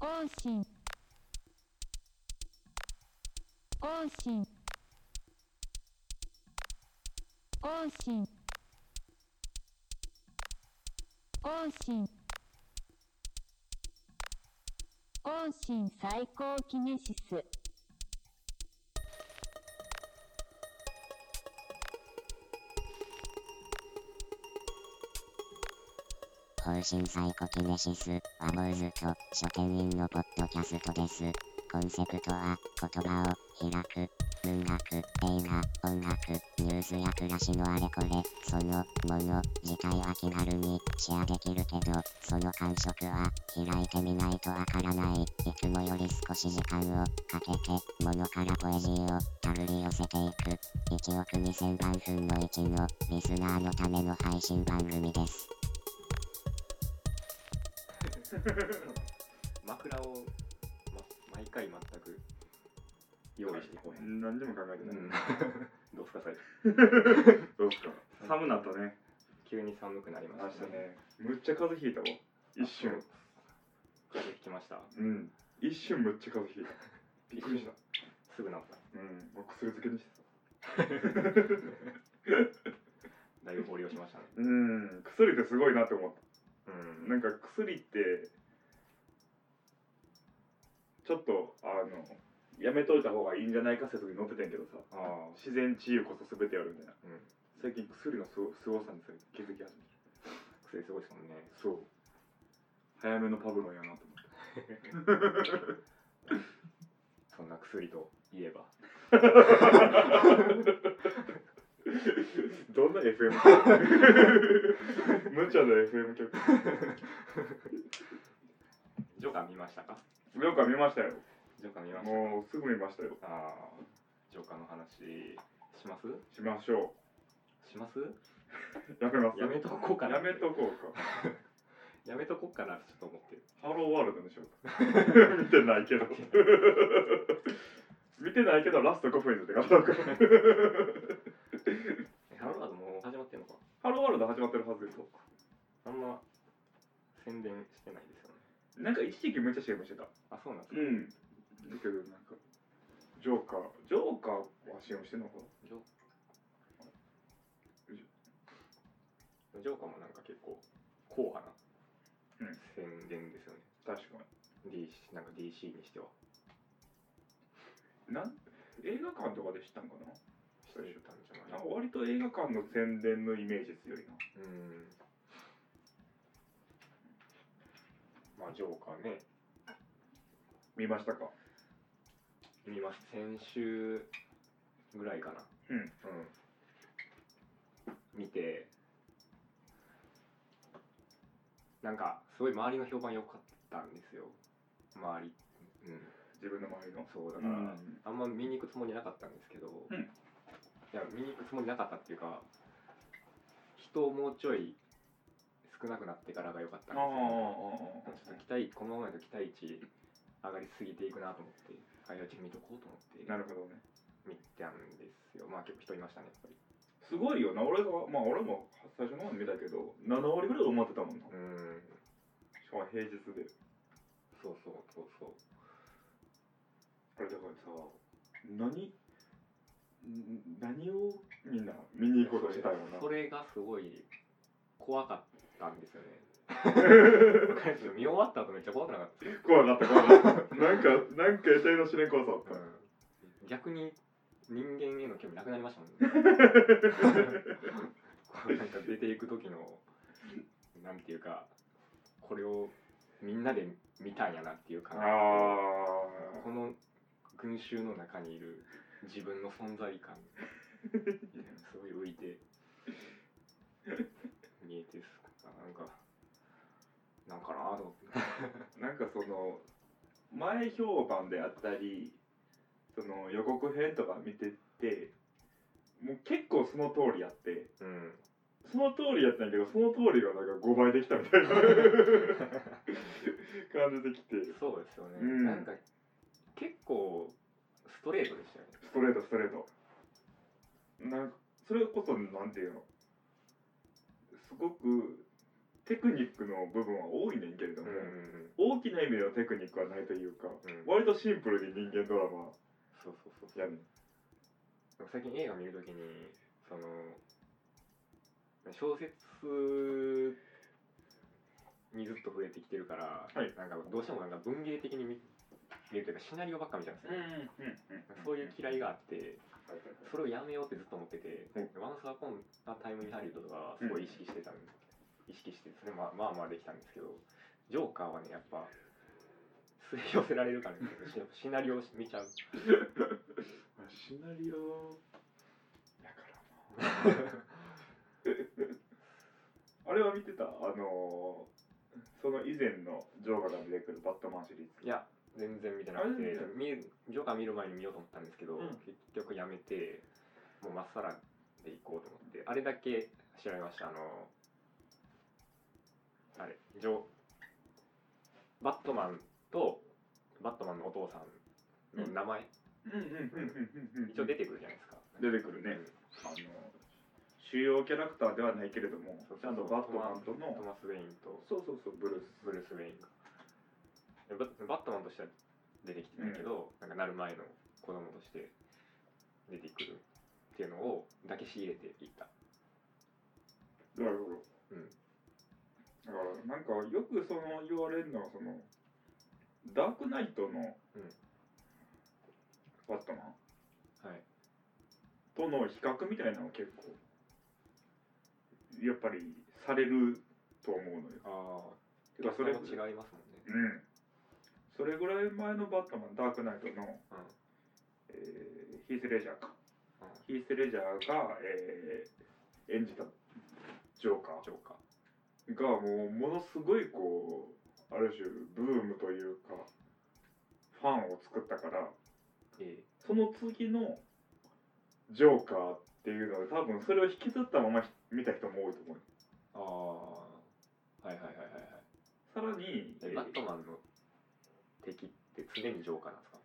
更新更新更新更新更新最高キネシス。方針サイコキネシス、ワモーズと書店員のポッドキャストです。コンセプトは、言葉を開く、文学、映画、音楽、ニュースや暮らしのあれこれ、そのもの自体は気軽にシェアできるけど、その感触は開いてみないとわからない。いつもより少し時間をかけて、ものからポエジーをたぐり寄せていく。1億2000万分の1のリスナーのための配信番組です。枕を、ま、毎回全く用意してこへん、何にも考えてない、うん、どうすか最 どうすか。寒なったね。急に寒くなりましね。明日ね。むっちゃ風邪ひいたわ。一瞬。風邪ひきました。うん。一瞬むっちゃ風邪ひいた。びっくりした。すぐ治った。うん。もう薬漬けにしてだいぶ保療しましたね。たうん。薬ってすごいなって思った。うんなんか薬ってちょっとあのやめといた方がいいんじゃないか説に載ってたんやけどさ。ああ自然治癒こそ全てやるみたいな。うん。最近薬のすごすごさに気づき始めて。薬すごいですもんね。そう。早めのパブロンやなと思って。そんな薬といえば どんな FM 曲無茶な FM 曲。ジョーカー見ましたか？よく見ましたよ。ジョーカー見ました。もうすぐ見ましたよ。ああジョーカーの話します？しましょします？うやめます？やめとこうかな。やめとこうか。やめとこうかなちょっと思ってる。ハローワールドにしようか。見てないけど見てないけどラスト5分にって書こうかえハローワードもう始まってんのか？ハローワールド始まってるはずですそうかあんま宣伝してないですよね。なんか一時期めっちゃ CM してた。あそうなんですか、うん。だけどなんかジョーカージョーカーは CM してんのかな？ジョジョーカーもなんか結構硬派なうん。宣伝ですよね、確か DC なんか DC にしては。になん映画館とかで知ったんかな？してたんじゃな割と映画館の宣伝のイメージ強いな。うん。まあジョーカーね。見ましたか？見ます先週ぐらいかな。うん。うん。見て。なんかすごい周りの評判良かったんですよ。周り。うん自分の周りの。そうだから、うん。あんま見に行くつもりなかったんですけど、うん。いや見に行くつもりなかったっていうか人もうちょい少なくなってからが良かったんですよ、ちょっと期待このままだと期待値上がりすぎていくなと思って開発見とこうと思ってなるほどね。見たんですよ。まあ結構人いましたねやっぱり。すごいよな。俺がまあ俺も最初の方に見たけど7割ぐらい埋まってたもんな。うん。しかも平日で。そうそうそうそうあれだからさ何ん何をみんな見に行こうとしたよな。それがすごい怖かったんですよね。見終わった後めっちゃ怖くなかった怖かった怖かった。なんかなんか得体の知れん怖さあった、うん。逆に人間への興味なくなりましたもんね。なんか出ていく時のなんていうかこれをみんなで見たんやなっていう感覚。とあこの群衆の中にいる自分の存在感すごい浮いて見えてすなんかなんかなと思って。ーなんかその前評判であったりその予告編とか見ててもう結構その通りやってうん。その通りやったんやけどその通りがなんか5倍できたみたいな。感じできて。そうですよね、うん。なんか結構ストレートでしたよね。ストレートストレート。なんそれこそなんていうの？すごくテクニックの部分は多いねんけれども、大きな意味でのテクニックはないというか、うん。割とシンプルに人間ドラマそうそうそうそう。やねん。でも最近映画見るときにその小説にずっと触れてきてるから、はい。なんかどうしてもなんか文芸的に見見るというかシナリオばっか見ちゃうんですよ、うんうんそういう嫌いがあってそれをやめようってずっと思ってて「うんワンスアポンなタイムインハリウッド」とかはすごい意識してたんで、意識してそれまあまあまあできたんですけどジョーカーはねやっぱ吸い寄せられるからねシ シナリオを見ちゃう。まあシナリオやからな。あれは見てた？あのーその以前のジョーカーが出てくるバットマンシリーズ。いや全然見てなくて見るジョーカー見る前に見ようと思ったんですけど、うん。結局やめてもうまっさらで行こうと思ってあれだけ調べました。あのあれジョバットマンとバットマンのお父さんの名前、うん。うんうんうんうん一応出てくるじゃないですか。出てくるね。あの主要キャラクターではないけれどもちゃんとバットマンとトのマス・ウェインとそうそうそうブルース。ブルース・ウェインが。でババットマンとしては出てきてたけど、なんかなる前の子供として出てくるっていうのをだけ仕入れていった。なるほど。うん。だからなんかよくその言われるのはそのダークナイトのうん。バットマン？はい。との比較みたいなのが結構やっぱりされると思うのよ。あてかそれも違いますもんね。うん。それぐらい前のバットマンダークナイトの、うん。えーヒース・レジャーか。うん。ヒース・レジャーが、えー演じたジョーカジョーカー。がもうものすごいこうある種ブームというかファンを作ったからーえ。その次のジョーカーっていうので多分それを引きずったまま見た人も多いと思う。ー、ああはいはいはいはいはい。さらに、えバットマンの敵って常にジョーカーなんですか？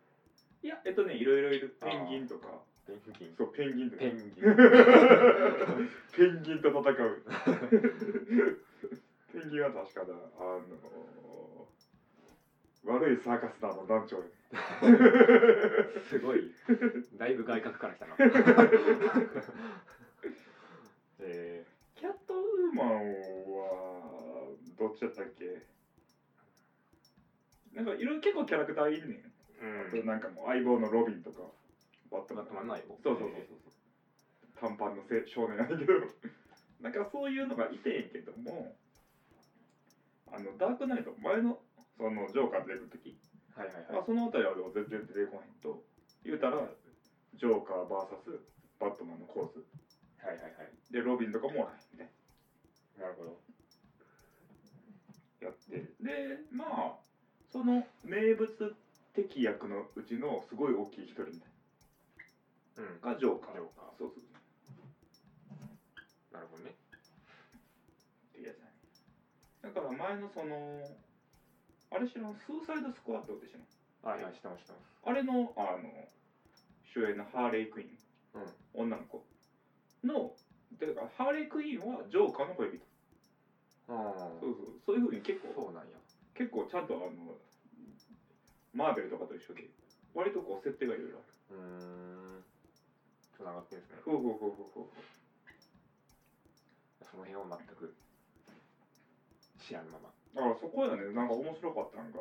いや、えっとね、いろいろいる。ペンギンとか。ペンギンそう、ペンギンとか。ペンギン ペンギンと戦う。ペンギンは確かだ、あの悪いサーカス団の団長や。すごいだいぶ外角から来たなえキャットウーマンは、どっちだったっけ？なんかいろいろ結構キャラクターいるねん。ー、あとなんかもう相棒のロビンとか、バットマンバットマンの相棒そうそうそうそう。短パンのせ少年やねんけど、なんかそういうのがいてんけども、あの、ダークナイト、前のそのジョーカー出てくるとき、はいはいはい。まあ、そのあたりはでも全然出てこへんと、言うたら、ジョーカー VS バットマンのコース。はいはいはい。で、ロビンとかもおらへんみたいな。るほど。なやって。で、まあ、その名物的役のうちのすごい大きい一人みたいうんながジョーカー。ジョーカーそうそう。なるほどねってやつだね。だから前のその、あれ知らん、スーサイドスクワットって知らん？はいはい知ってます知ってますあれの、あの、主演のハーレークイーン、うん女の子の、てか、ハーレークイーンはジョーカーの恋人。ああそうそう、そういうふうに結構、そうなんや結構ちゃんとあの、マーベルとかと一緒で、割とこう設定がいろいろある。うーんつながってるんですねほうほうほうほうほう。その辺は全く知らぬままだからそこやね、なんか面白かったんが、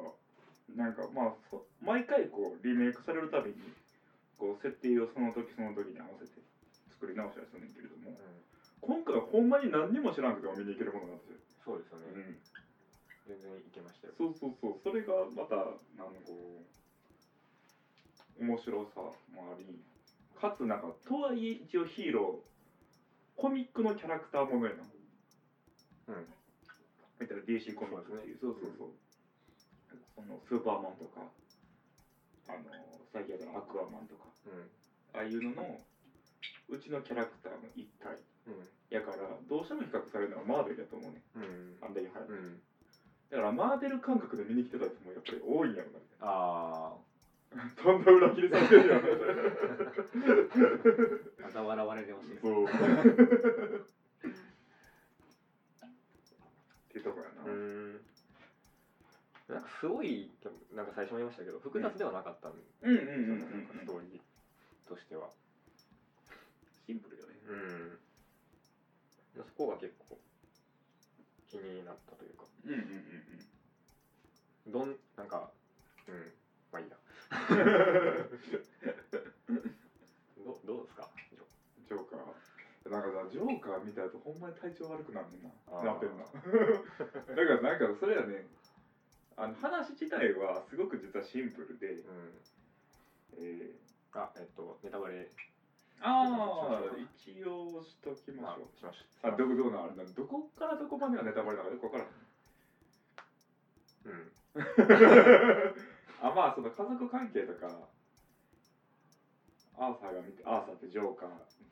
なんかまあ、そ毎回こう、リメイクされるたびに、こう、設定をその時その時に合わせて作り直したりするんだけれども、うん今回はほんまに何にも知らなくても見に行けるものなんですよ。そうですよね、うん。全然いけましたよ。そうそうそう、それがまた、なんかこう、面白さもあり、かつなんか、とはいえ一応ヒーロー、コミックのキャラクターものやな。うん。見たら DC コミックっていう、そうそうそう。そのスーパーマンとか、あの、最近やったらアクアマンとか、うん。ああいうのの、うちのキャラクターの一体。うん。やから、どうしても比較されるのはマーベルだと思うね。うん。あんだけ早く。うんだから、マーベル感覚で見に来てた人もやっぱり多いんやろな。あと んだ裏切りされてるやん。あ嘲笑われてましたよそう。っていうとこやな。ん。かすごいなんか最初も言いましたけど複雑ではなかったんでうん。うんすよねストーリーとしては。シンプルよね。うん。そこが結構気になったというかうんうんうんどんなんかうんまあいいや。どどうですか？ジョー。カー。なんかさジョーカー見た後ほんまに体調悪くなるねんな。なってんな。だからなんかそれはねあの話自体はすごく実はシンプルで、うん。えあえっとネタバレ。ー、ああ一応しときましょう。しましあどこどうなん？あどこからどこまでがネタバレなのかよく分からんうん。あまあその家族関係とかアーサーが見てアーサーってジョーカー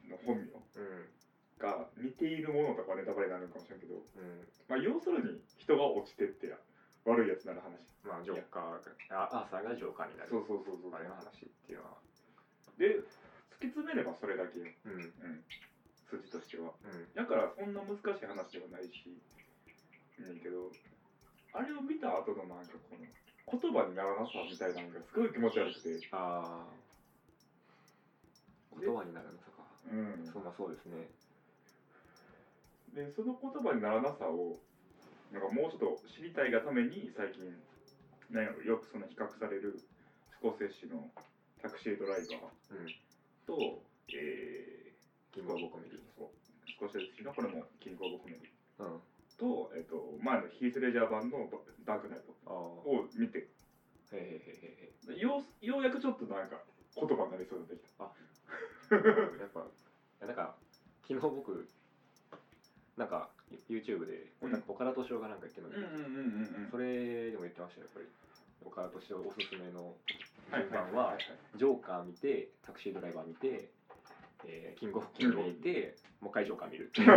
の本名うんが似ているものとかはネタバレになるかもしれんけど、うん。まあ、要するに人が落ちてって悪いやつになる話。まあジョーカーアーサーがジョーカーになる。そうそうそうそうあれの話っていうのは。で突き詰めればそれだけよ、うん。うん。うん、筋としては。うん。だからそんな難しい話ではないしねんけどあれを見た後のなんかこの言葉にならなさみたいなのがすごい気持ち悪くて。ああ言葉になるのさか。うん。そうまあそうですね。でその言葉にならなさをなんかもうちょっと知りたいがために最近なんやろよくその比較されるスコセッシのタクシードライバーうん。と、えキングオブコメディー、そう。スコセッシのこれもキングオブコメディうんと,、えっと前のヒース・レジャー版のダークナイトああを見て。へへへへへようようやくちょっとなんか言葉になりそうになってきた。やっぱなんか昨日僕なんか YouTube でうん。岡田敏夫がなんか言ってるので、うんうんそれでも言ってましたよやっぱり。岡田敏夫おすすめのはい。順番はジョーカー見てタクシードライバー見て、えーキングオブキング見てもう一回ジョーカー見るっていうは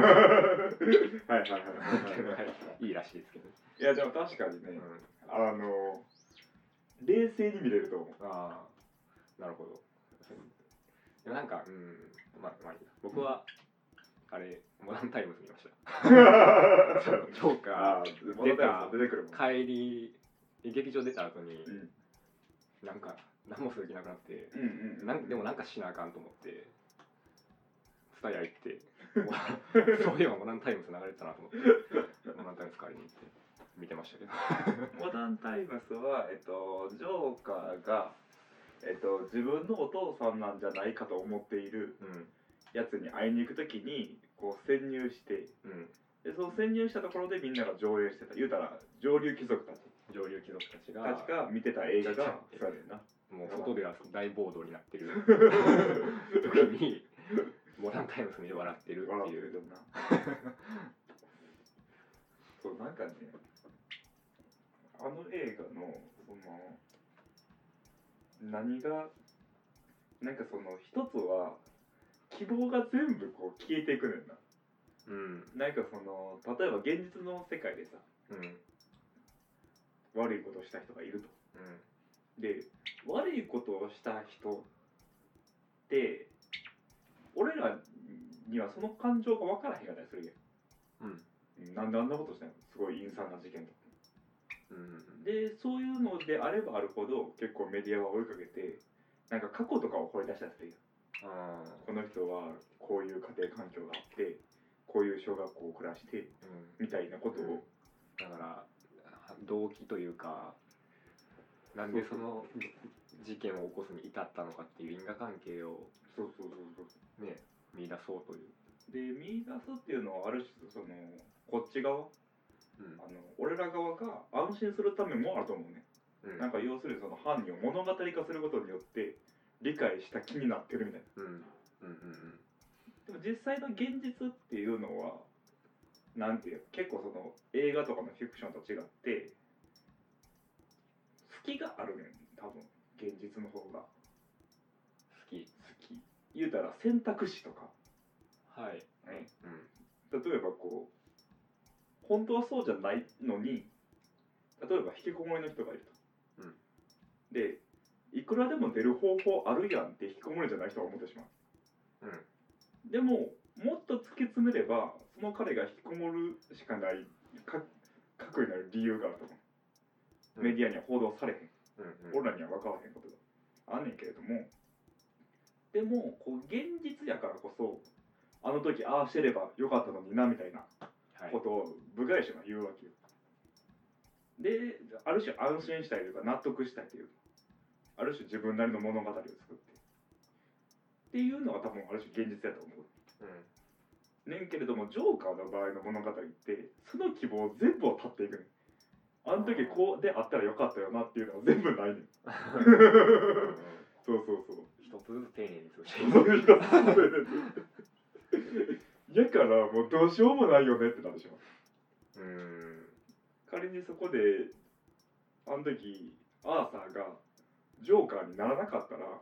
いはいはいはいはいいいらしいですけど、いやでも確かにねうん、あの冷静に見れると思うああなるほどでもなんかうんまあまあいいや僕は、あれモダンタイムズ見ましたそのジョーカー出た出てくるもん帰り劇場出た後にうんなんか何もする気なくなってうんうんなんでもなんかしなあかんと思ってツタヤ行って。そういえばモダンタイムズ流れてたなと思って。モダンタイムズ借りに行って見てましたけど。モダンタイムスは、えっと、ジョーカーが、えっと、自分のお父さんなんじゃないかと思っているうん。やつに会いに行くときにこう潜入して。うん。でその潜入したところでみんなが上映してた。言うたら上流貴族たち。上流貴族たちがたちが見てた映画がそうやねんな。もう外では大暴動になってる。時にモダンタイムズ見て笑ってるっていう。そうなんかねあの映画のその何がなんかその一つは希望が全部こう消えていくねんな。うん。なんかその例えば現実の世界でさうん。悪いことをした人がいると。うん。で悪いことをした人って俺らにはその感情が分からへんかったりするやん。うん。なんであんなことしたの？すごい陰惨な事件とか。うん。でそういうのであればあるほど結構メディアは追いかけてなんか過去とかを掘り出したりするよあこの人はこういう家庭環境があってこういう小学校を暮らしてーうん。みたいなことを、だから動機というかなんでその事件を起こすに至ったのかっていう因果関係をそうそうそうそう。ね見出そうという、で見出すっていうのはある種そのこっち側？うん。あの俺ら側が安心するためもあると思うね。うん。なんか要するにその犯人を物語化することによって理解した気になってるみたいな。うん。うんうんでも実際の現実っていうのはなんていう結構その映画とかのフィクションと違って隙があるねん多分現実の方が。好き。好き。言うたら選択肢とか、はい。ね、うん。例えばこう本当はそうじゃないのに例えば引きこもりの人がいると、うん。でいくらでも出る方法あるやんって引きこもりじゃない人は思ってしまう。うん。でももっと突き詰めればその彼が引きこもるしかないか核になる理由があると思う。メディアには報道されへん、うんうん。俺らには分からへんことがあんねんけれどもでもこう現実やからこそあの時ああしてればよかったのになみたいなはい。ことを部外者が言うわけよ。である種安心したいというか納得したいというかある種自分なりの物語を作ってっていうのが多分ある種現実だと思う。うん。ねんけれどもジョーカーの場合の物語ってその希望全部を立っていくねんあの時こうであったらよかったよなっていうのは全部ないねん。そうそうそう。一つずつ丁寧に潰してその一つやからもうどうしようもないよねってなるでしょう。ん。仮にそこであの時アーサーがジョーカーにならなかったら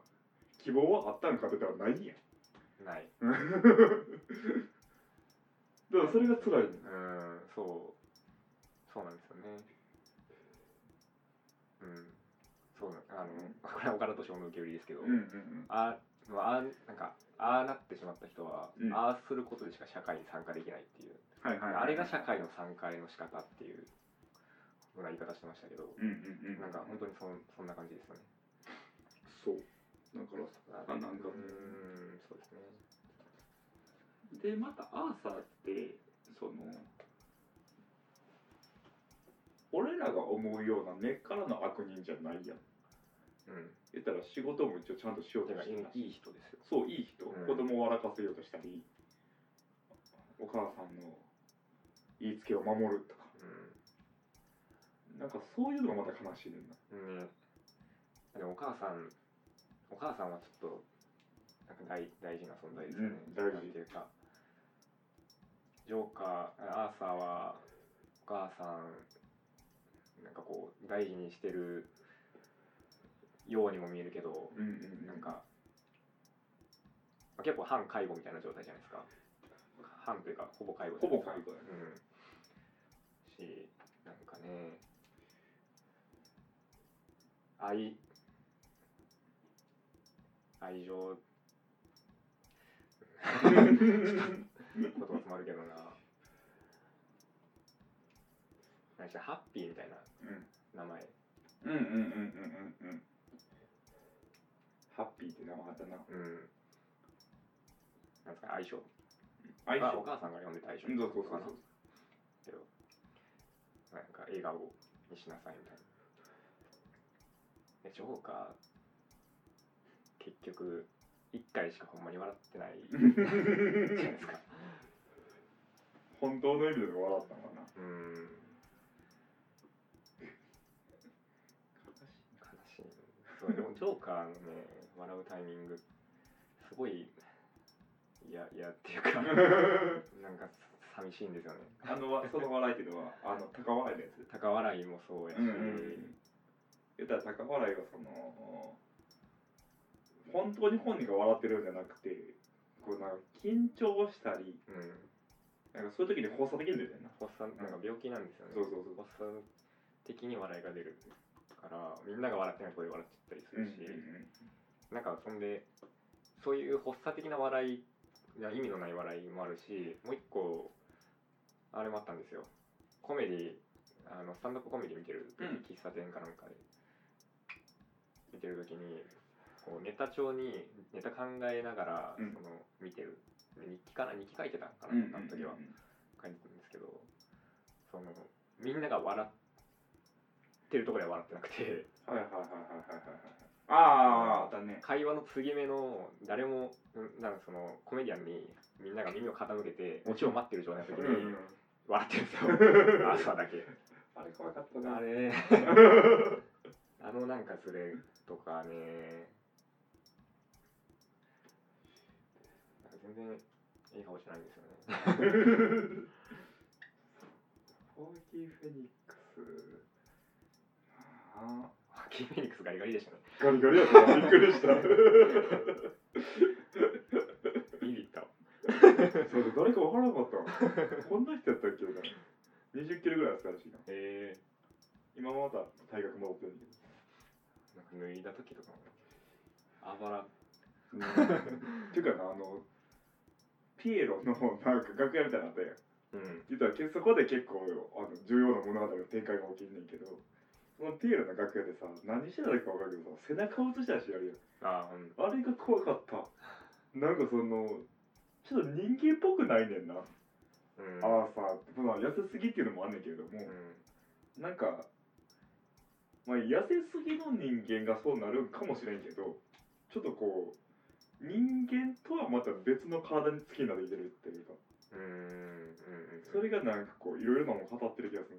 希望はあったんかって言ったらないんや。ない。だからそれが辛いねん。うんそう。そうなんですよねうんそうなあの これは岡田敏夫の受け売りですけど、うんうんあまああなんかああなってしまった人は、うん。ああすることでしか社会に参加できないっていう、はいはい、あれが社会の参加への仕方っていうような言い方してましたけど、うんうんうんなんか本当にそんそんな感じですよね。そう。だからさあなんか。うんそうですね。でまたアーサーってその俺らが思うような根っからの悪人じゃないやん。うん。言ったら仕事も一応ちゃんとしようてかいとしてたしい。いい人ですよ。そういい人、うん。子供を笑かせようとしたりお母さんの言いつけを守るとか。なんかそういうのがまた悲しいねんな。うん、ね、でもお母さんお母さんはちょっとなんか大大事な存在ですよね、うん大事。なんていうか。ジョーカーアーサーはお母さんなんかこう大事にしてるようにも見えるけど、うんうんなんか、まあ、結構半介護みたいな状態じゃないですか。半というかほぼ介護ほぼ介護だねうん。しなんかね愛愛情言葉詰まるけどな何しろハッピーみたいなうん名前。うんうんうんうんうんうん。ハッピーって名前あったな。うん。なんですか相性相性あお母さんが呼んでた相性うんそうそう。そうかな。けどなんか笑顔にしなさいみたいな。でジョーカー結局1回しかほんまに笑ってない。じゃないですか。本当の意味で笑ったのかな。うん悲しいそうでもジョーカーのね笑うタイミングすごい嫌嫌っていうか なんか寂しいんですよね。あのわその笑いっていうのはあの高笑いのやつ？高笑いもそうやし、うんうん言ったら高笑いはその本当に本人が笑ってるんじゃなくてこうなんか緊張したりうん。なんかそういう時に発作できるんだよね発作なんか病気なんですよね、そうそうそう。発作的に笑いが出るみんなが笑ってない声で笑っちゃったりすうんるし、なんかそんでそういう発作的な笑いいや意味のない笑いもあるしもう一個あれもあったんですよ。コメディあのスタンダップコメディ見てる時、うん。喫茶店かなんかで。見てる時にこうネタ帳にネタ考えながら、うん。その見てる。で日記かな日記書いてたんかな、うんうんあの時は。書いてたんですけどそのみんなが笑ってるところでは笑ってなくて。はいはいはいはいはいはいはい。あああったね会話の継ぎ目の誰もうんなんかそのコメディアンにみんなが耳を傾けてオチを待ってる状態の時うん。に笑ってるんですよ。朝だけ。あれ怖かったな。あれ。あのなんかそれとかね。全然いい顔してないんですよね。フォーキーフェニックスあキーフェニックスガリガリでしたね。ガリガリやった。なびっくりした。ビビった。わそれ誰か分からなかったわこんな人やったっけな。20キロぐらいですからしいな。へえ。今また大学戻ってるんだなんか脱いだ時とか。もあばら。けどっていうかなあのピエロのなんか楽屋みたいなのあったやん。うん。実はけそこで結構あの重要な物語の展開が起きんねんけどそのピエールの楽屋でさ何してたか分かるけどさ背中を映したしやるやん。ああうん。あれが怖かった。なんかそのちょっと人間っぽくないねんな、うん。ああさまあ痩せすぎっていうのもあんねんけれども、うん。なんかまあ痩せすぎの人間がそうなるかもしれんけどちょっとこう人間とはまた別の体に好きになってきてるっていうか。うんうんうん。それがなんかこういろいろなもの語ってる気がする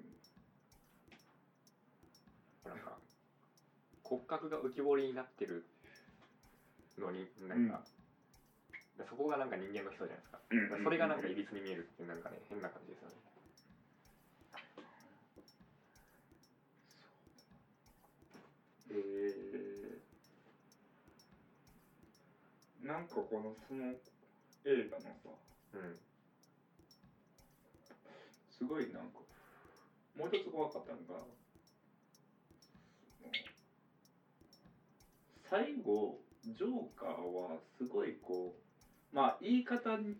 なんか骨格が浮き彫りになってるのになんか、そこがなんか人間の人じゃないですか、うんそれがなんかいびつに見えるっていうなんかね変な感じですよね。えー、なんかこのその映画のさうん。すごいなんかもう一つ怖かったのが最後ジョーカーはすごいこうまあ言い方に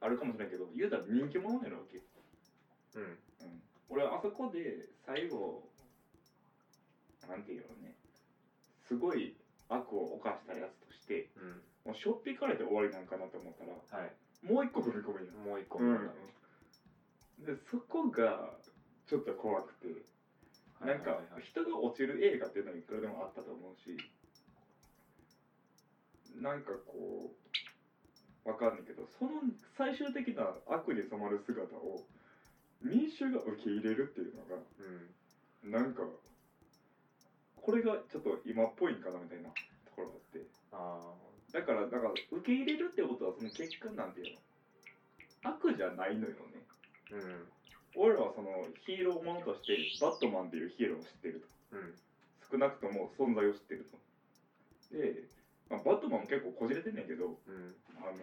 あるかもしれないけど言うたら人気者やるわけ、うん。うん、俺はあそこで最後なんていうのねすごい悪を犯したやつとしてうん。もうしょっぴかれて終わりなんかなと思ったらはい。もう一個踏み込むん。やもう一個うん。でそこがちょっと怖くてなんかはいはいはい。人が落ちる映画っていうのはいくらでもあったと思うしなんかこうわかんないけどその最終的な悪に染まる姿を民衆が受け入れるっていうのがうん。なんかこれがちょっと今っぽいんかなみたいなところがあって。あだからだから受け入れるってことはその結果なんていうの？悪じゃないのよね。あうん。俺らはそのヒーローものとしてバットマンっていうヒーローを知ってると。うん。少なくとも存在を知ってると。で、まあ、バットマンも結構こじれてんねんけどうん。あの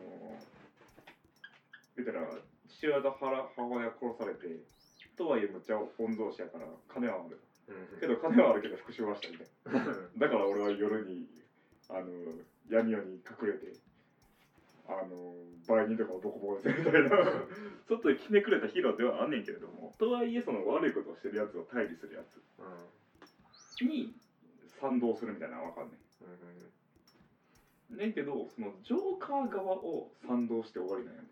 言ったら父親と母母親殺されてとはいえむっちゃ御曹司やから金はある。うん。けど金はあるけど復讐はしたみたいな。だから俺は夜にあの闇夜に隠れてあの売人とかをボコボコにするみたいな。ちょっとひねくれたヒーローではあんねんけれどもとはいえその悪いことをしてるやつを対峙するやつ。うん。に賛同するみたいなのは分かんないうんねんけどそのジョーカー側を賛同して終わりなんやね。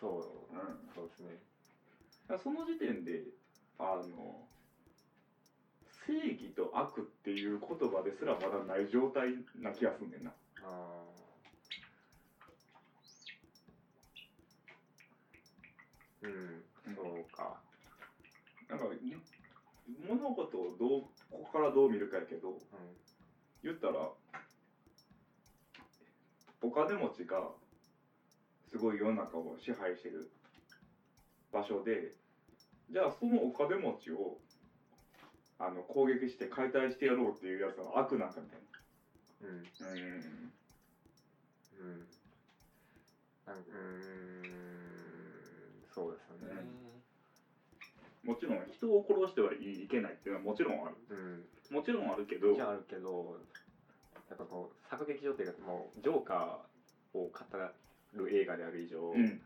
そううんそうですね。だからその時点であの正義と悪っていう言葉ですらまだない状態な気がすんねんな。あー。うんそうか。なんかい物事をどうここからどう見るかやけどう言ったらお金持ちがすごい世の中を支配してる場所でじゃあそのお金持ちをあの攻撃して解体してやろうっていうやつは悪なんかみたいんうん。なうん。うん。なんうーん。そうですよね。もちろん人を殺してはいけないっていうのはもちろんある。うん。もちろんあるけどじゃああるけどやっぱこう作劇上っていうかもうジョーカーを語る映画である以上、うん。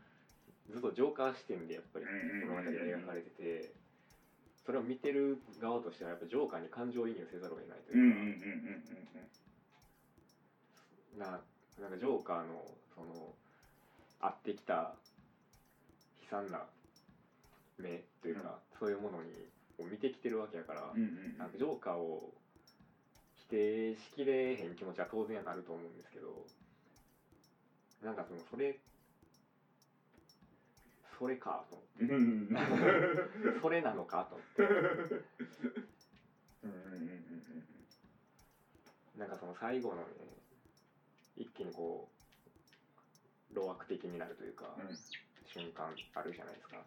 ずっとジョーカー視点でやっぱりうんうんうんうん。物語が描かれててそれを見てる側としてはやっぱジョーカーに感情移入せざるを得ないとうんうんうんいううん。か、ななんかジョーカーのその会ってきた悲惨な目というか、そういうものにを見てきてるわけやから、うんうんうん。なんかジョーカーを否定しきれへん気持ちは当然あると思うんですけどなんかそのそれそれかと思って。それなのかと思って。なんかその最後のね一気にこう露悪的になるというか、うん。瞬間あるじゃないですか。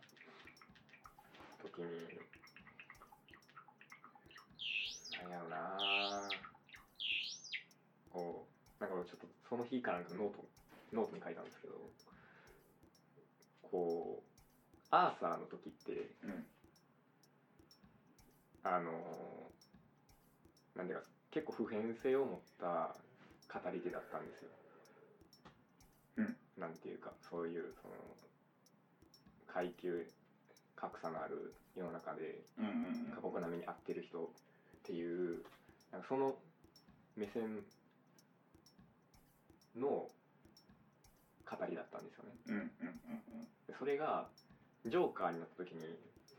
時になんやろなこうなんかちょっとその日かなんかノートノートに書いたんですけどこうアーサーの時ってうん。あのなんていうか結構普遍性を持った語り手だったんですよ。うん。なんていうかそういうその階級格差のある世の中で過酷な目に遭ってる人っていうなんかその目線の語りだったんですよね。うんうんでそれがジョーカーになった時に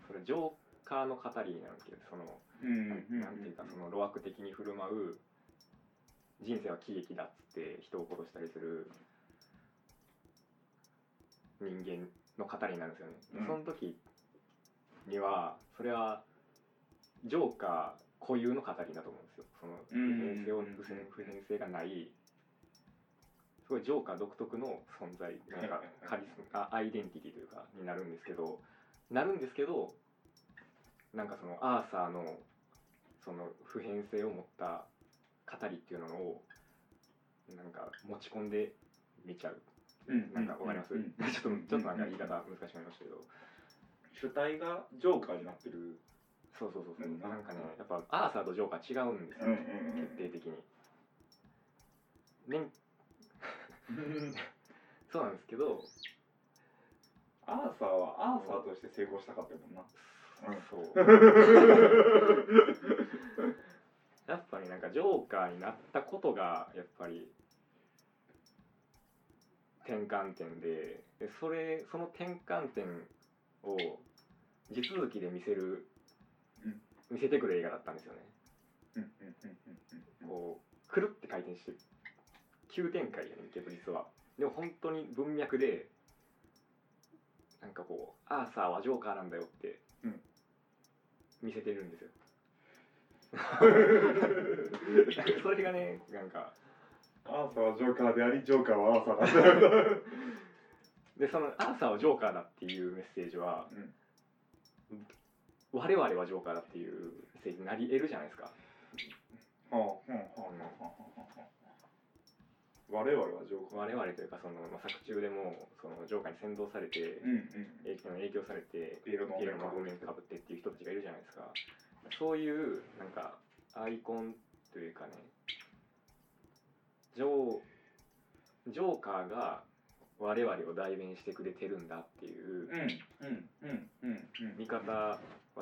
それジョーカーの語りになるんですけどそのうんうんうん。なんていうかその路悪的に振る舞う人生は喜劇だっつって人を殺したりする人間の語りになるんですよね、うん。その時にはそれはジョーカー固有の語りだと思うんですよ。その普遍性を普遍性がないすごいジョーカー独特の存在なんかカリスマ あアイデンティティというかになるんですけどなるんですけどなんかそのアーサーのその普遍性を持った語りっていうのをなんか持ち込んで見ちゃう。うん。なんかわかります、うん。ちょっとちょっとなんか言い方難しくなりましたけど。主体がジョーカーになってる。そうそうそうそう、うん。なんかねやっぱアーサーとジョーカー違うんですよ、うんうんうん。決定的に。ね そうなんですけどアーサーはアーサーとして成功したかったもんな。うんそう。やっぱりなんかジョーカーになったことがやっぱり転換点ででそれその転換点を地続きで見せる、うん。見せてくる映画だったんですよね。こうくるって回転して急展開やねんけど実は。でも本当に文脈でなんかこうアーサーはジョーカーなんだよってうん。見せてるんですよ。それがねなんかアーサーはジョーカーでありジョーカーはアーサーなんだでそのアーサーはジョーカーだっていうメッセージは、うん。我々はジョーカーだっていうメッセージになり得るじゃないですか。はあはあはあはあはあ我々はジョーカー我々というかその、まあ、作中でもそのジョーカーに先導されて、うんうん。影響影響されてピエロのピエロのお面かぶってっていう人たちがいるじゃないですか。そういうなんかアイコンというかねジョージョーカーが我々を代弁してくれてるんだっていう見方は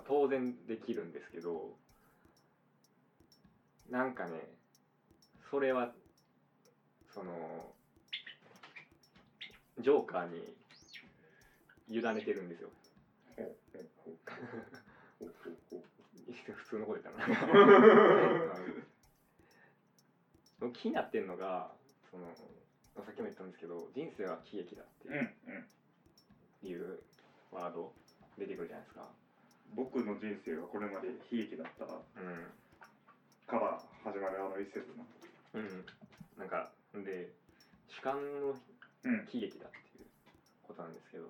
当然できるんですけどなんかねそれはそのジョーカーに委ねてるんですよ。普通のこと言ったなうん気になってんのがそのさっきも言ったんですけど人生は喜劇だっていうワード出てくるじゃないですか。僕の人生はこれまで悲劇だったうん。から始まるあの一節なうん。なんかで主観のうん。喜劇だっていうことなんですけど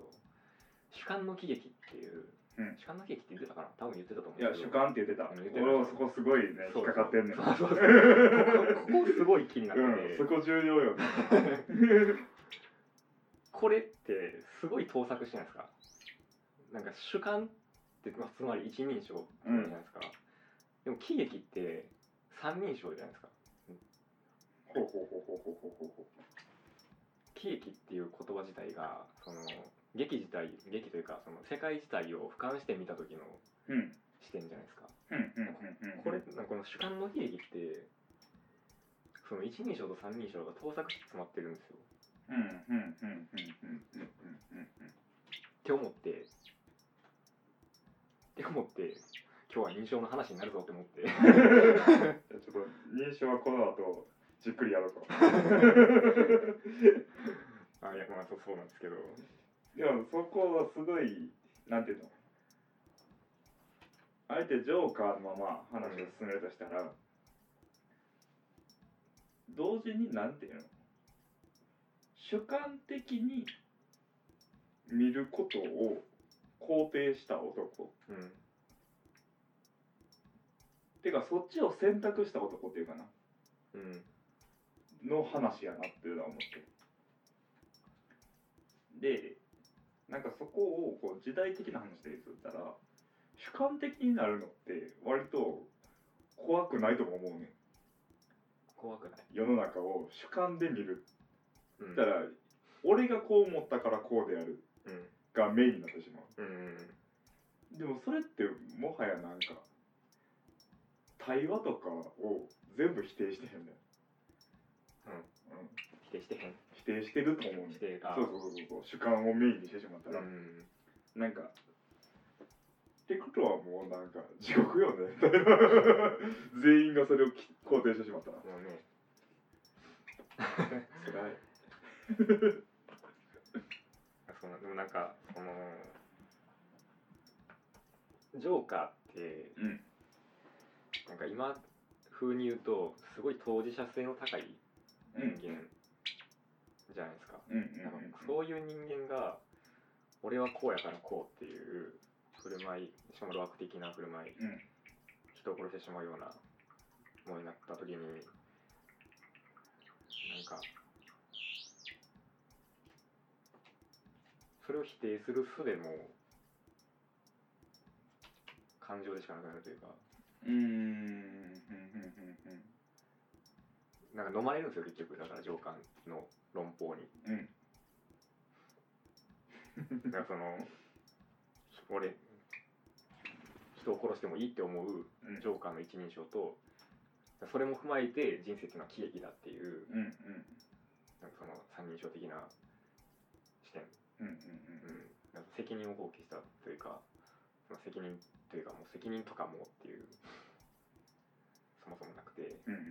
主観の喜劇っていう、うん。主観の喜劇って言ってたかな？多分言ってたと思うんいや主観って言ってた。ってた。俺はそこすごいね引っかかってんねん。そうそうそう。ここすごい気になってうんて、そこ重要よね。これってすごい盗作してないですか？なんか主観って、まあ、つまり一人称じゃないですか、でも喜劇って三人称じゃないですかほうほうほうほうほうほうほうほ喜劇っていう言葉自体がその劇自体劇というかその世界自体を俯瞰して見た時のううん。視点じゃないですか。うんうんうんうんこれなんかこの主観の悲劇ってその一人称と三人称が盗作して詰まってるんですよ。うんうんうんうんうんうんうんうんって思って。って思って今日は認証の話になるぞって思って。ちょっと認証はこの後じっくりやろうと。あいやまあそうそうなんですけど。でもそこはすごいなんていうの？あえてジョーカーのまま話を進めるとしたら、同時になんていうの？主観的に見ることを肯定した男。うん。てかそっちを選択した男っていうかな。うんの話やなっていうのは思って。るでなんかそこをこう時代的な話で言ったら主観的になるのって割と怖くないとも思うねん。怖くない。世の中を主観で見るうんだから俺がこう思ったからこうであるうん。がメインになってしまう。ん。うでもそれってもはやなんか会話とかを全部否定してへんねん、うん否定してへん。否定してると思うねん。否定あそうそうそうそう。主観をメインにしてしまったら、うん。なんかってことはもうなんか地獄よね。全員がそれをき肯定してしまったら。もうね。辛い。そのでもなんかそのジョーカーってうん。なんか今風に言うとすごい当事者性の高い人間じゃないですか、なん。かそういう人間が俺はこうやからこうっていう振る舞いしかも悪的な振る舞い、うん。人を殺してしまうようなものになった時になん。かそれを否定する術も感情でしかなくなるというかうん。うん。うん。うん。なんか飲まれるんですよ結局だから上官の論法に。うん。うんだからその俺人を殺してもいいって思ううん。ジョーカーの一人称とそれも踏まえて人生っていうのは喜劇だっていううんうん。なんかその三人称的な視点、うんうんうん、なんか責任を放棄したというかその責任というかもう責任とかもっていうそもそもなくて。うんうんうんう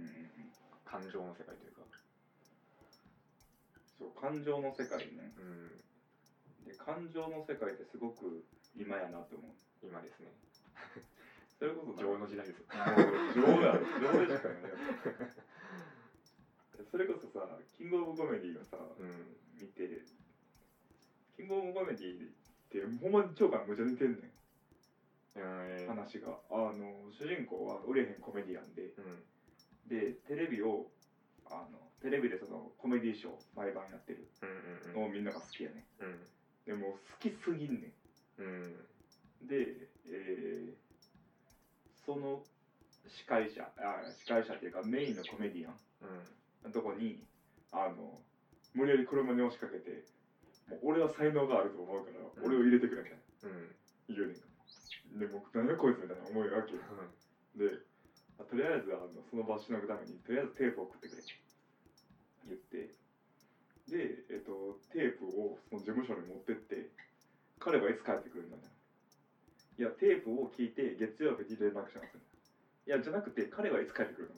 ん感情の世界というか、そう感情の世界ね。うん、で感情の世界ってすごく今やなって思う。今ですね。それこそ情の時代ですよ。情だ情でしかないよ それこそさキングオブコメディがさうん。見てキングオブコメディってほんまに超がむちゃ似てんねん。えー話が。あの主人公は売れへんコメディアンで。うんでテレビをあのテレビでそのコメディショー毎晩やってるうんうんのをみんなが好きやね。うん。んでもう好きすぎんねうん。んで、えーその司会者あ司会者っていうかメインのコメディアンうん。のとこにあの無理やり車に押しかけてもう俺は才能があると思うからうん。俺を入れてくれみたいなうん。言うねん。でも何やこいつみたいな思うわけよ。であとりあえずあのその場をしのぐためにとりあえずテープを送ってくれって言って。で、えっと、テープをその事務所に持ってって彼はいつ帰ってくるんだみたいやテープを聞いて月曜日に連絡します。いやじゃなくて彼はいつ帰ってくるの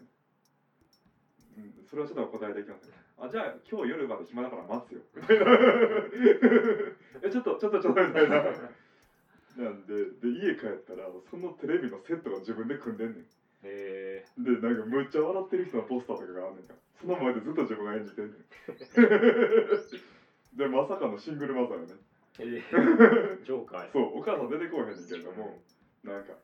うん、それはちょっとお答えできません。あじゃあ今日夜まで暇だから待つよ。えちょっとちょっとちょっとみたいな。なんでで家帰ったらそのテレビのセットが自分で組んでんねん。へえでなんかむっちゃ笑ってる人のポスターとかがあんねんかその前でずっと自分が演じてんねん。でまさかのシングルマザーよね。えー、ジョーカーや。そうお母さん出てこうへんねんけれどもなんか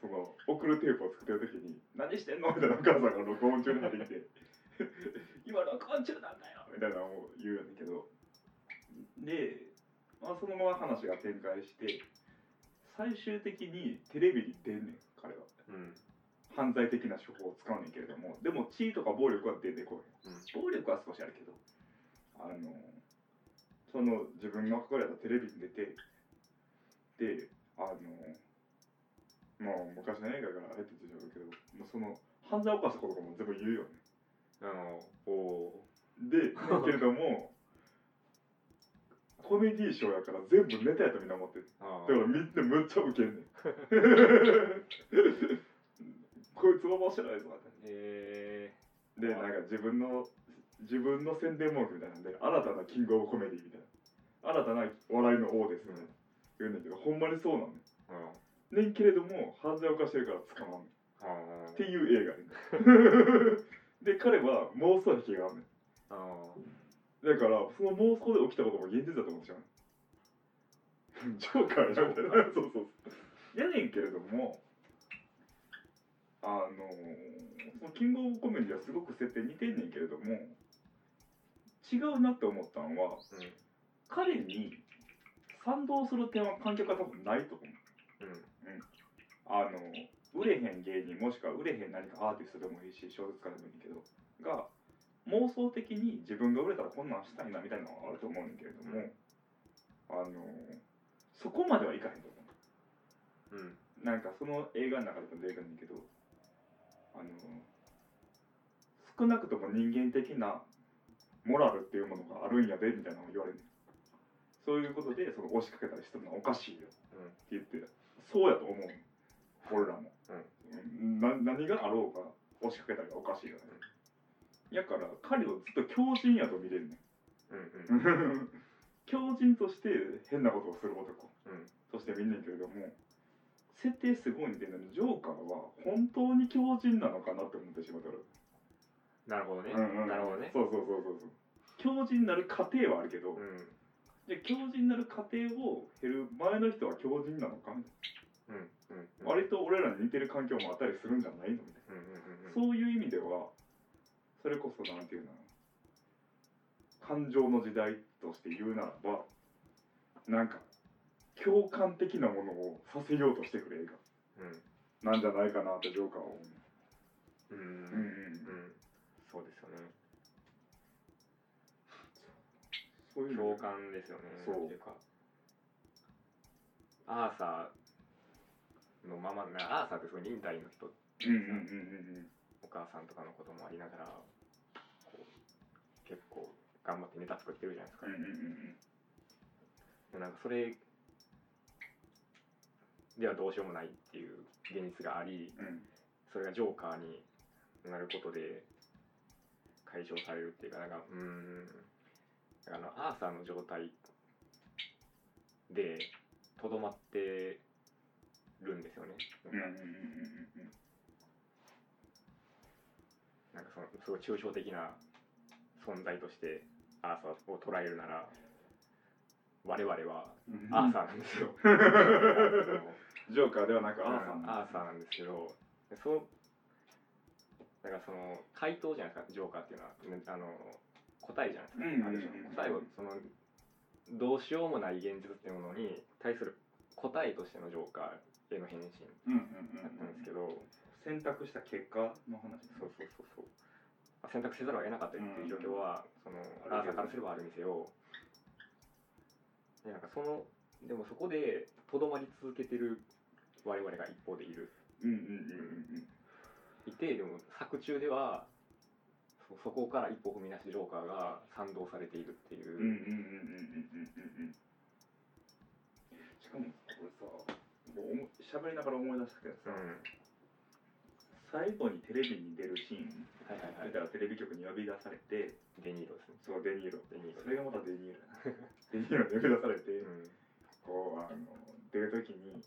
その送るテープを作ってる時に「何してんの?」みたいなお母さんが録音中に入ってきて「今録音中なんだよ」みたいなのを言うんだけど。で、まあ、そのまま話が展開して最終的にテレビに出んねん彼は。うん犯罪的な手法を使うねんけれどもでも地位とか暴力は出てこへんうん。暴力は少しあるけどあのその自分が書かれたテレビに出てであのまあ昔の映画が入ってるでしょうけどもうその犯罪を犯したこととかも全部言うよね。あのおおでだけれども コメディーショーやから全部ネタやとみんな思ってる。だからみんなむっちゃウケんねん こいつ面白いぞってえでなんか自分の自分の宣伝文句みたいなんで新たなキングオブコメディみたいな。新たな笑いの王ですみたいな。言うんだけどほんまにそうなんねー、うん。んねんけれども犯罪を犯してるから捕まんねん。っていう映画 で彼は妄想癖があるねん。あだからその妄想で起きたことも現実だと思ってしまう ジョーカーやみたい。なそうそうそう。やねんけれどもあのキングオブコメディはすごく設定似てんねんけれども違うなって思ったのはーうん。彼に賛同する点は観客は多分ないと思う。うん。あの売れへん芸人もしくは売れへん何かアーティストでもいいし小説家でもいいけどが妄想的に自分が売れたらこんなんしたいなみたいなのがあると思うねんけれども、あのそこまではいかへんと思う。ん。うなんかその映画の中でも出てくるんだけどあの少なくとも人間的なモラルっていうものがあるんやでみたいなのを言われる。そういうことでその押しかけたりするのはおかしいよ。うんって言ってそうやと思う。俺らも、うん、な何があろうが押しかけたりがおかしいよね、やから彼をずっと強人やと見れるねうんうん 強人として変なことをする男うん。として見んねんけれども設定すごいんでねジョーカーは本当に強人なのかなって思ってしまったらなるほどね、うんうん。なるほどね。そうそうそうそうそう。強人になる過程はあるけど、うん。じゃあ強人になる過程を経る前の人は強人なのかみたいうんうんうん。な割と俺らに似てる環境もあったりするんじゃないのみたいうんうんうんなそういう意味ではそれこそなんていうの感情の時代として言うならばなんか共感的なものをさせようとしてくる映画。なんじゃないかなってジョーカーは思う。うん。うんうんうん。うん。そうですよね。そういう共感ですよね。そう。いうかアーサーのままなアーサーってすごい忍耐の人うんうんうんお母さんとかのこともありながらこう結構頑張ってネタ作ってるじゃないですか、うんうんうんうん。なんかそれではどうしようもないっていう現実がありうんそれがジョーカーになることで解消されるっていうかなんかうーんあのアーサーの状態でとどまってるんですよね。なんかそのすごい抽象的な存在としてアーサーを捉えるなら我々はうんアーサーなんですよ。ジョーカーではなくアーサーうんアーサーなんですけどそうだからその回答じゃないですかジョーカーっていうのは。ねあの答えじゃないですか、うんうんうんある種の。答えをそのどうしようもない現実っていうものに対する答えとしてのジョーカーへの返信うんうんだったんですけうんど、選択した結果の話そうそうそうそう、まあ、選択せざるを得なかったりっていう状況は、そのアーサーからすればあるにせよでなんかそのでもそこでとどまり続けてる我々が一方でいる。うんうんうん。いてでも作中ではそそこから一歩踏み出しジョーカーが賛同されているっていう。うんうんうんううん。しかもこれさ喋りながら思い出したけどさ、うん、最後にテレビに出るシーン、はいはいはい、出たらテレビ局に呼び出されてデニーロですねそうデニーロデニーロそれがまたデニーロデニーロに呼び出されて、うん、こうあの出る時に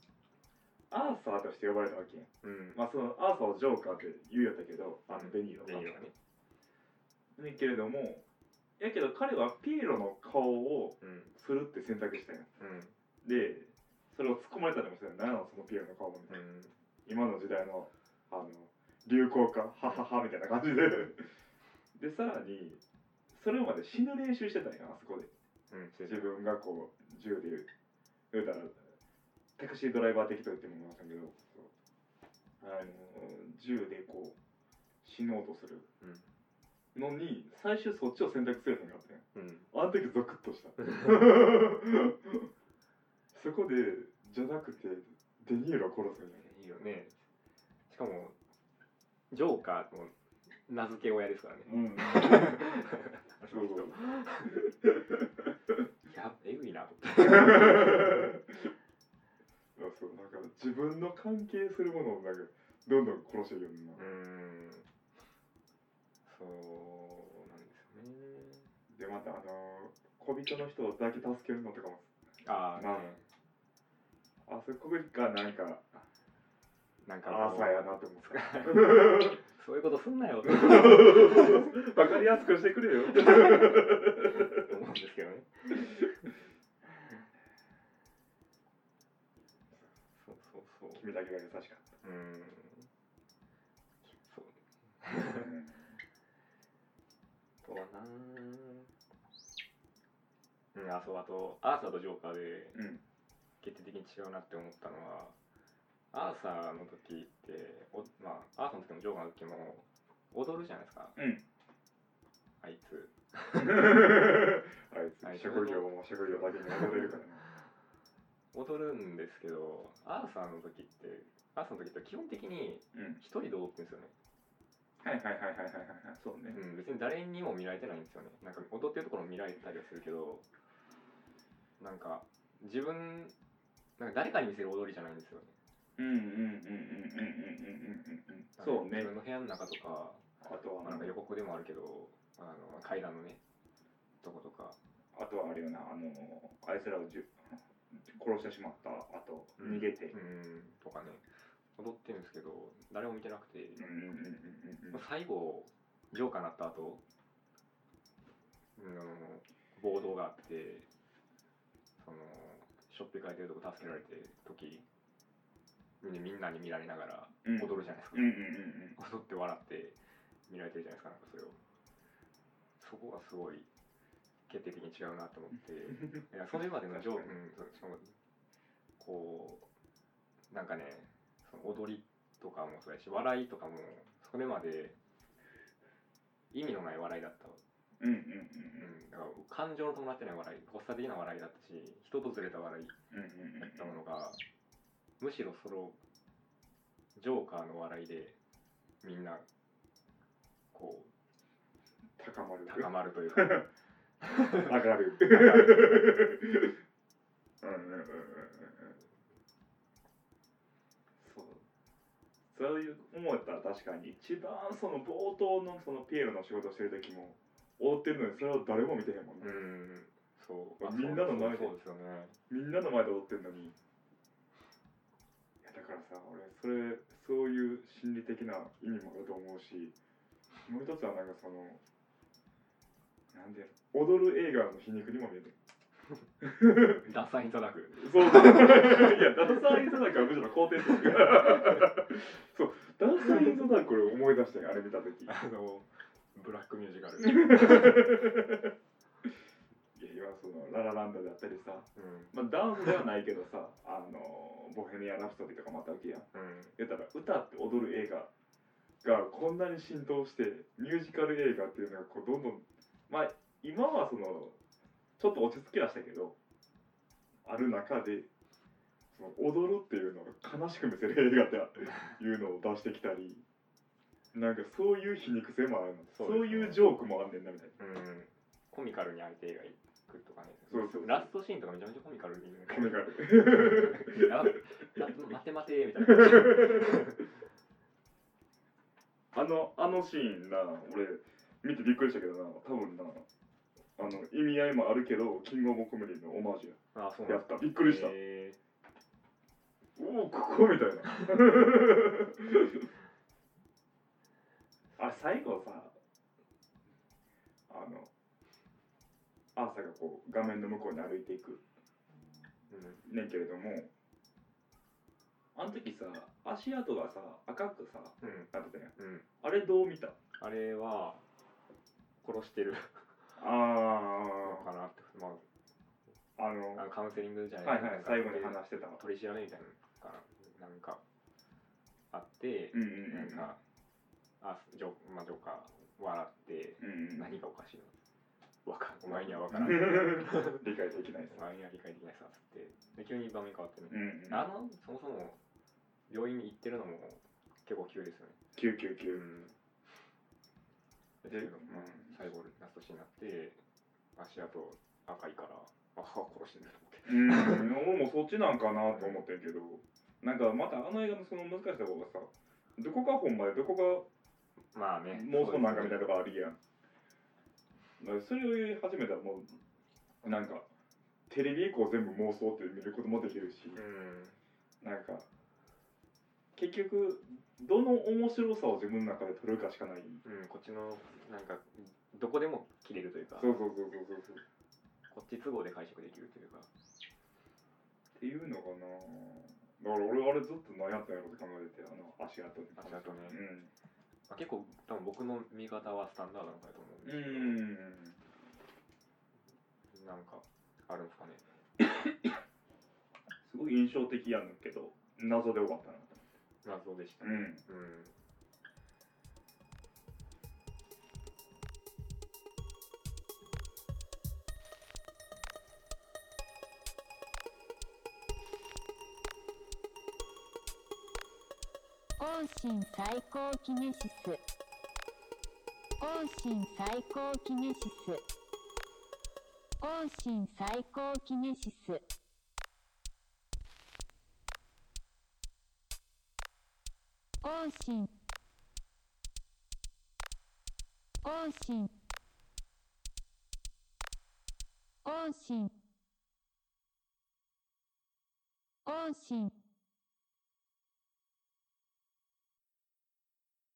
アーサーとして呼ばれたわけやん。うん。まあそのアーサーをジョーカーって言うやったけどあのデニーロがデニーロがね。ねけれどもやけど彼はピエロの顔をうん。するって選択したん。やうん。でそれを突っ込まれたりもしたよ何やろそのピエロの顔もみたいな、うん。今の時代のあの流行歌はははみたいな感じで。でさらにそれまで死ぬ練習してたんやあそこで。うん自分がこう銃で言うたらタクシードライバー的と言ってもらったけどあの銃でこう死のうとするうんのに最終そっちを選択するのがあったんやうん。あの時ゾクッとした。そこでじゃなくてデニーロを殺すんやいいよね。しかもジョーカーの名付け親ですからね。うん。あそうの人。そう やえぐいなと思って 自分の関係するものをなんかどんどん殺していくようにな。うーん。そうなんですよね。でまたあの小人の人をだけ助けるのとかもああなねあそこがなんかなんかアーサーやなって思って そういうことすんなよ。わかりやすくしてくれよ。思うんですけどねそうそうそう君だけが優しかっうーん。そうた、とはな。うんあそうあとアーサーとジョーカーでうん。決定的に違うなって思ったのはアーサーの時っておまあアーサーの時もジョーカーの時も踊るじゃないですか。うん。あいつ。あいつ。職業も職業だけに戻れるからな踊るんですけどアーサーの時ってアーサーの時って基本的にうん。一人で踊ってるんですよね。はいはいはいはいはいはいはい。そうね。うん、別に誰にも見られてないんですよね。なんか踊ってるところも見られたりはするけどなんか自分なんか誰かに見せる踊りじゃないんですよね。うんうんうんうんうんうんうんうんうんそうね。自分の部屋の中とか、あとはまあ、なんか予告でもあるけどあの階段のねとことか。あとはあれよなあのあいつらをじゅ殺してしまったあと逃げて。うん。とかね。踊ってるんですけど誰も見てなくて、最後ジョーカーになった後うん暴動があってそのしょっぴかれてるとこ助けられてる時にみんなに見られながらうん。踊るじゃないですか、踊って笑って見られてるじゃないですかなんかそれを。そこがすごい決定的に違うなと思って いやそれまでのジョー、確かうん、そそのこうなんかねその踊りとかもそうやし笑いとかもそれまで意味のない笑いだった、うんうんうんうん、だから感情の伴ってない笑い発作的な笑いだったし人とずれた笑いうんうんうんうん。だったものがむしろそのジョーカーの笑いでみんなこう高まる。高まるというか 上がるうんそうそういう思ったら確かに一番その冒頭のそのピエロの仕事してる時も踊ってるのにそれを誰も見てへんもんね、うんそうみんなの前でそうですよねみんなの前で踊ってるのにいやだからさ俺それそういう心理的な意味もあると思うしもう一つはなんかそのなんでやろ。踊る映画の皮肉にも見える。ダサいただく。そう。そ ういやダサいンザダクはむしろ肯定する。そう。ダサいンザダク俺思い出したよあれ見た時。あのブラックミュージカル、いや今そのララランドであったりさ。うん。まあダンスではないけどさあのボヘミアン・ラプソディとかもあったわけやん。うん。言ったら歌って踊る映画がこんなに浸透してミュージカル映画っていうのがこうどんどんまあ今はそのちょっと落ち着きはしたけどある中でその踊るっていうのを悲しく見せる映画っていうのを出してきたりなんかそういう皮肉性もあるの。そそうう,、ですね。いうジョークもあんねんなみたいうん。コミカルに相手がいくとかね。そうそうラストシーンとかめちゃめちゃコミカルになコミカル。待て待てみたいな。あのあのシーンな俺見てびっくりしたけどな。多分なあの意味合いもあるけどキングオブコメディのオマージュ。やあそうなんやった。びっくりした。へおおここみたいな。あ最後さあのアーサーがこう画面の向こうに歩いていく。ーうん。ねんけれども。あの時さ足跡がさ赤くさうん。なってたやん。うん。あれどう見た？あれは殺してる。あのかなって。まああのああのカウンセリングじゃない。はいはい最後に話してた取り調べみたいなのがな。んかあって、うんうんうんなんかあジョ,、まあ、ジョーカー笑ってうんうん。何がおかしいの？わかんお前には分からん。理解できないです。お前には理解できないさって。で急に場面変わってね、うんうん。あのそもそも病院に行ってるのも結構急ですよね。999ん。ですけど、まあ、最後ラストシーンになって足跡赤いからあ殺してると思って。うん。俺もそっちなんかなと思ってんけどなんかまたあの映画のその難しさがさどこがほんまでどこまあねが妄想なんかみたいなとここあるやん。それを言い始めたらもうなんかテレビ以降全部妄想って見ることもできるしうん。なんか結局どの面白さを自分の中で取るかしかない。うん、こっちのなんかどこでも切れるというかそうそうそうそうそうそう。こっち都合で解釈できるというか。っていうのかな。だから俺あれずっと何やったんやろって考えててあの足跡に足跡ね。うん。まあ、結構多分僕の見方はスタンダードなのかなと思うんうですけど、ん。なんかあるんですかね。すごい印象的やんけど謎で終わったな謎でしたね。うん。うん。欧神最高キネシス往診最高キネシス往診最高キネシス往診往診往診往診